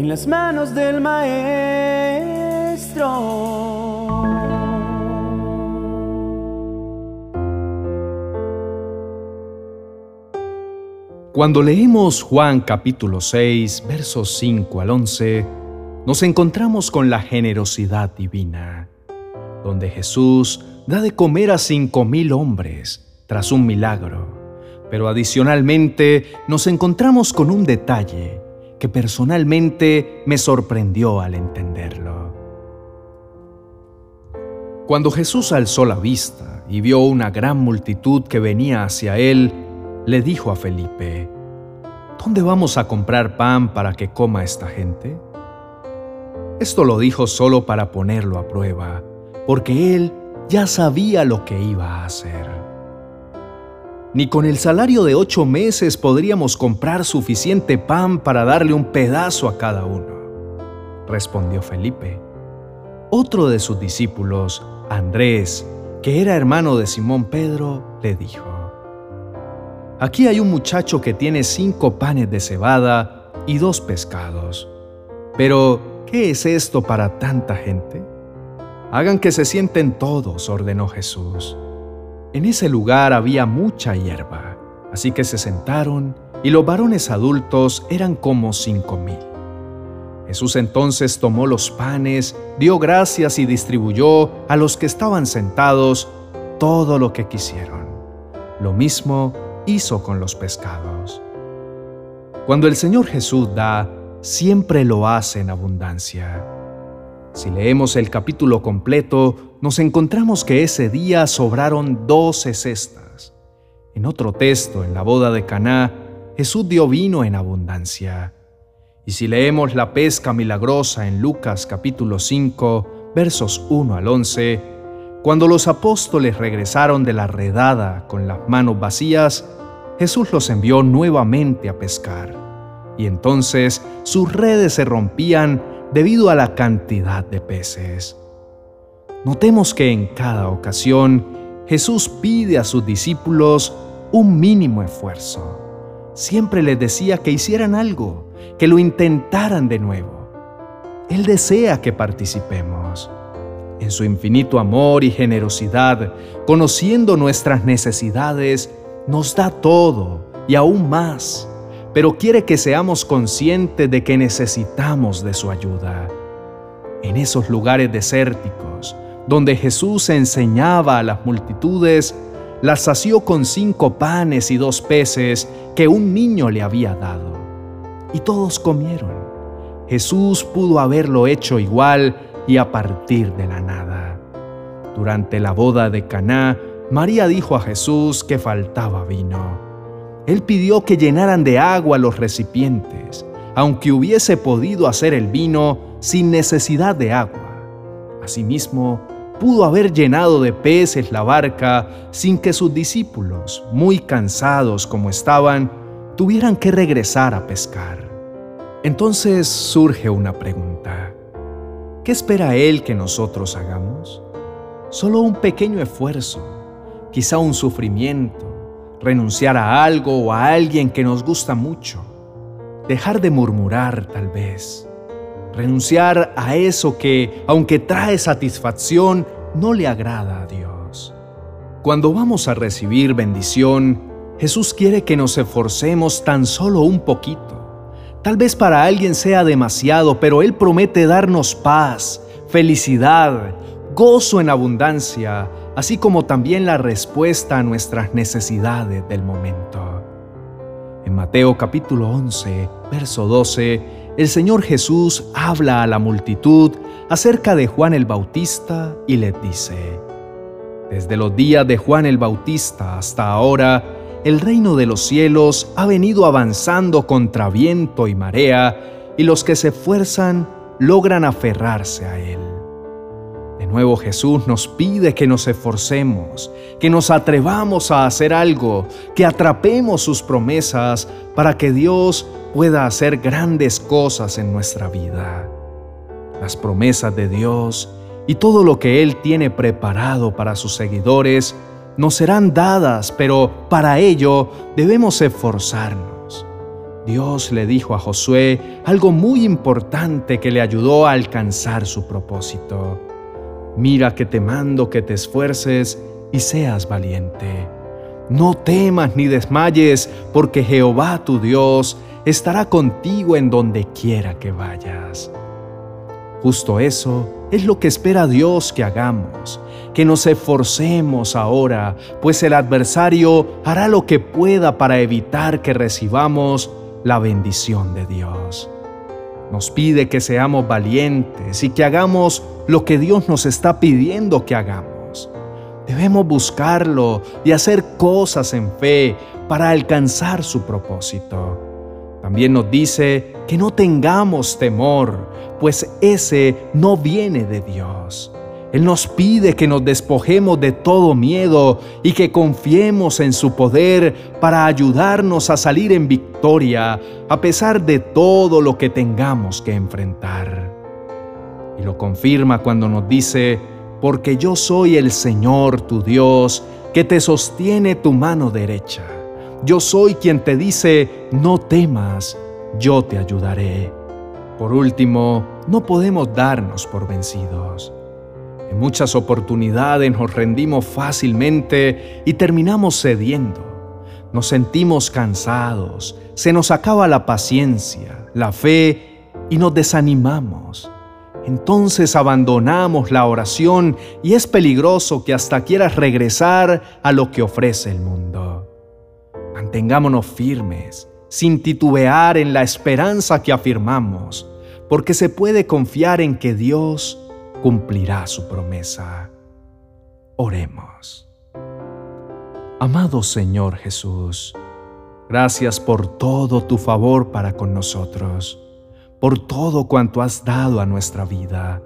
en las manos del Maestro. Cuando leemos Juan capítulo 6, versos 5 al 11, nos encontramos con la generosidad divina, donde Jesús da de comer a cinco mil hombres tras un milagro. Pero adicionalmente nos encontramos con un detalle que personalmente me sorprendió al entenderlo. Cuando Jesús alzó la vista y vio una gran multitud que venía hacia él, le dijo a Felipe, ¿Dónde vamos a comprar pan para que coma esta gente? Esto lo dijo solo para ponerlo a prueba, porque él ya sabía lo que iba a hacer. Ni con el salario de ocho meses podríamos comprar suficiente pan para darle un pedazo a cada uno, respondió Felipe. Otro de sus discípulos, Andrés, que era hermano de Simón Pedro, le dijo, Aquí hay un muchacho que tiene cinco panes de cebada y dos pescados. Pero, ¿qué es esto para tanta gente? Hagan que se sienten todos, ordenó Jesús. En ese lugar había mucha hierba, así que se sentaron y los varones adultos eran como cinco mil. Jesús entonces tomó los panes, dio gracias y distribuyó a los que estaban sentados todo lo que quisieron. Lo mismo hizo con los pescados. Cuando el Señor Jesús da, siempre lo hace en abundancia. Si leemos el capítulo completo, nos encontramos que ese día sobraron doce cestas. En otro texto, en la boda de Caná, Jesús dio vino en abundancia. Y si leemos la pesca milagrosa en Lucas capítulo 5, versos 1 al 11, cuando los apóstoles regresaron de la redada con las manos vacías, Jesús los envió nuevamente a pescar. Y entonces sus redes se rompían debido a la cantidad de peces. Notemos que en cada ocasión Jesús pide a sus discípulos un mínimo esfuerzo. Siempre les decía que hicieran algo, que lo intentaran de nuevo. Él desea que participemos en su infinito amor y generosidad, conociendo nuestras necesidades, nos da todo y aún más, pero quiere que seamos conscientes de que necesitamos de su ayuda. En esos lugares desérticos, donde Jesús enseñaba a las multitudes, las sació con cinco panes y dos peces que un niño le había dado. Y todos comieron. Jesús pudo haberlo hecho igual y a partir de la nada. Durante la boda de Caná, María dijo a Jesús que faltaba vino. Él pidió que llenaran de agua los recipientes, aunque hubiese podido hacer el vino sin necesidad de agua. Asimismo, pudo haber llenado de peces la barca sin que sus discípulos, muy cansados como estaban, tuvieran que regresar a pescar. Entonces surge una pregunta. ¿Qué espera Él que nosotros hagamos? Solo un pequeño esfuerzo, quizá un sufrimiento, renunciar a algo o a alguien que nos gusta mucho, dejar de murmurar tal vez, renunciar a eso que, aunque trae satisfacción, no le agrada a Dios. Cuando vamos a recibir bendición, Jesús quiere que nos esforcemos tan solo un poquito. Tal vez para alguien sea demasiado, pero Él promete darnos paz, felicidad, gozo en abundancia, así como también la respuesta a nuestras necesidades del momento. En Mateo capítulo 11, verso 12, el Señor Jesús habla a la multitud acerca de Juan el Bautista y les dice, Desde los días de Juan el Bautista hasta ahora, el reino de los cielos ha venido avanzando contra viento y marea, y los que se esfuerzan logran aferrarse a él. De nuevo Jesús nos pide que nos esforcemos, que nos atrevamos a hacer algo, que atrapemos sus promesas para que Dios pueda hacer grandes cosas en nuestra vida. Las promesas de Dios y todo lo que Él tiene preparado para sus seguidores nos serán dadas, pero para ello debemos esforzarnos. Dios le dijo a Josué algo muy importante que le ayudó a alcanzar su propósito. Mira que te mando que te esfuerces y seas valiente. No temas ni desmayes, porque Jehová tu Dios estará contigo en donde quiera que vayas. Justo eso es lo que espera Dios que hagamos, que nos esforcemos ahora, pues el adversario hará lo que pueda para evitar que recibamos la bendición de Dios. Nos pide que seamos valientes y que hagamos lo que Dios nos está pidiendo que hagamos. Debemos buscarlo y hacer cosas en fe para alcanzar su propósito. También nos dice que no tengamos temor, pues ese no viene de Dios. Él nos pide que nos despojemos de todo miedo y que confiemos en su poder para ayudarnos a salir en victoria a pesar de todo lo que tengamos que enfrentar. Y lo confirma cuando nos dice, porque yo soy el Señor tu Dios, que te sostiene tu mano derecha. Yo soy quien te dice, no temas, yo te ayudaré. Por último, no podemos darnos por vencidos. En muchas oportunidades nos rendimos fácilmente y terminamos cediendo. Nos sentimos cansados, se nos acaba la paciencia, la fe y nos desanimamos. Entonces abandonamos la oración y es peligroso que hasta quieras regresar a lo que ofrece el mundo. Mantengámonos firmes, sin titubear en la esperanza que afirmamos, porque se puede confiar en que Dios cumplirá su promesa. Oremos. Amado Señor Jesús, gracias por todo tu favor para con nosotros, por todo cuanto has dado a nuestra vida.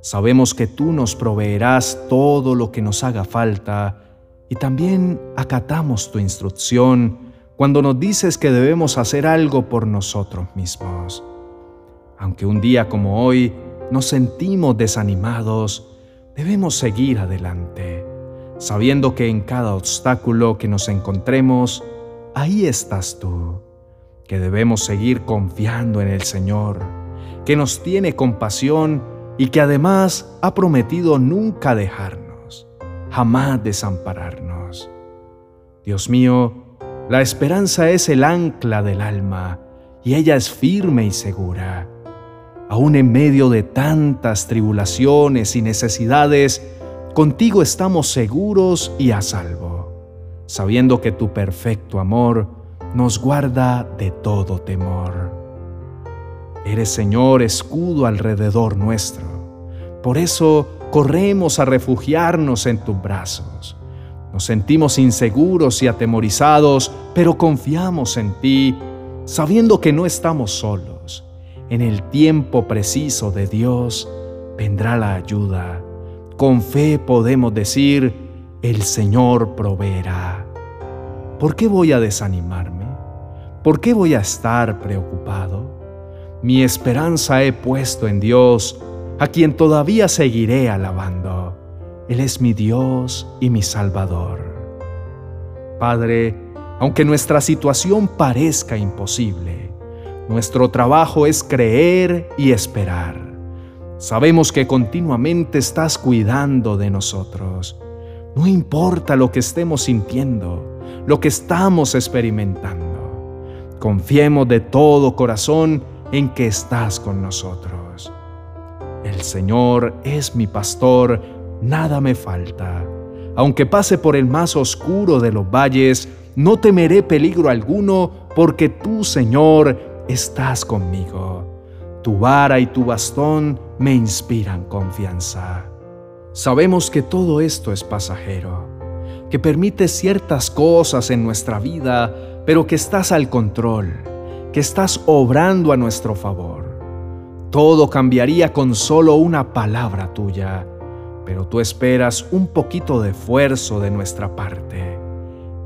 Sabemos que tú nos proveerás todo lo que nos haga falta y también acatamos tu instrucción cuando nos dices que debemos hacer algo por nosotros mismos. Aunque un día como hoy nos sentimos desanimados, debemos seguir adelante, sabiendo que en cada obstáculo que nos encontremos, ahí estás tú, que debemos seguir confiando en el Señor, que nos tiene compasión y que además ha prometido nunca dejarnos, jamás desampararnos. Dios mío, la esperanza es el ancla del alma y ella es firme y segura. Aún en medio de tantas tribulaciones y necesidades, contigo estamos seguros y a salvo, sabiendo que tu perfecto amor nos guarda de todo temor. Eres Señor escudo alrededor nuestro. Por eso corremos a refugiarnos en tus brazos nos sentimos inseguros y atemorizados, pero confiamos en ti, sabiendo que no estamos solos. En el tiempo preciso de Dios vendrá la ayuda. Con fe podemos decir, el Señor proveerá. ¿Por qué voy a desanimarme? ¿Por qué voy a estar preocupado? Mi esperanza he puesto en Dios, a quien todavía seguiré alabando. Él es mi Dios y mi Salvador. Padre, aunque nuestra situación parezca imposible, nuestro trabajo es creer y esperar. Sabemos que continuamente estás cuidando de nosotros. No importa lo que estemos sintiendo, lo que estamos experimentando. Confiemos de todo corazón en que estás con nosotros. El Señor es mi pastor nada me falta. Aunque pase por el más oscuro de los valles, no temeré peligro alguno, porque tú, Señor, estás conmigo. Tu vara y tu bastón me inspiran confianza. Sabemos que todo esto es pasajero, que permites ciertas cosas en nuestra vida, pero que estás al control, que estás obrando a nuestro favor. Todo cambiaría con solo una palabra tuya pero tú esperas un poquito de esfuerzo de nuestra parte.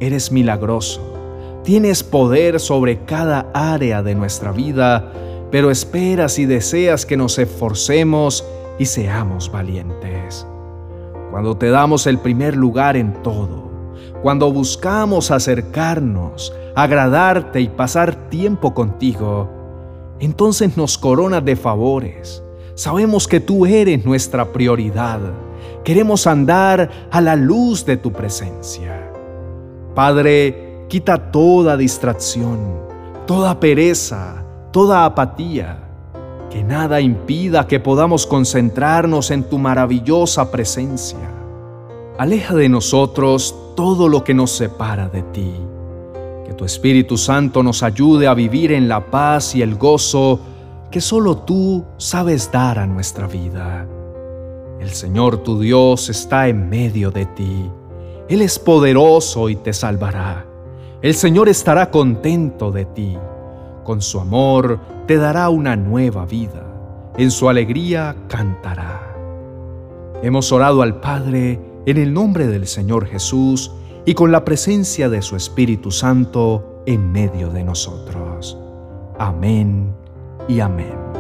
Eres milagroso, tienes poder sobre cada área de nuestra vida, pero esperas y deseas que nos esforcemos y seamos valientes. Cuando te damos el primer lugar en todo, cuando buscamos acercarnos agradarte y pasar tiempo contigo, entonces nos coronas de favores. Sabemos que tú eres nuestra prioridad. Queremos andar a la luz de tu presencia. Padre, quita toda distracción, toda pereza, toda apatía que nada impida que podamos concentrarnos en tu maravillosa presencia. Aleja de nosotros todo lo que nos separa de ti. Que tu Espíritu Santo nos ayude a vivir en la paz y el gozo que solo tú sabes dar a nuestra vida. El Señor tu Dios está en medio de ti. Él es poderoso y te salvará. El Señor estará contento de ti con su amor te dará una nueva vida. En su alegría cantará. Hemos orado al Padre en el nombre del Señor Jesús y con la presencia de su Espíritu Santo en medio de nosotros. Amén y amén.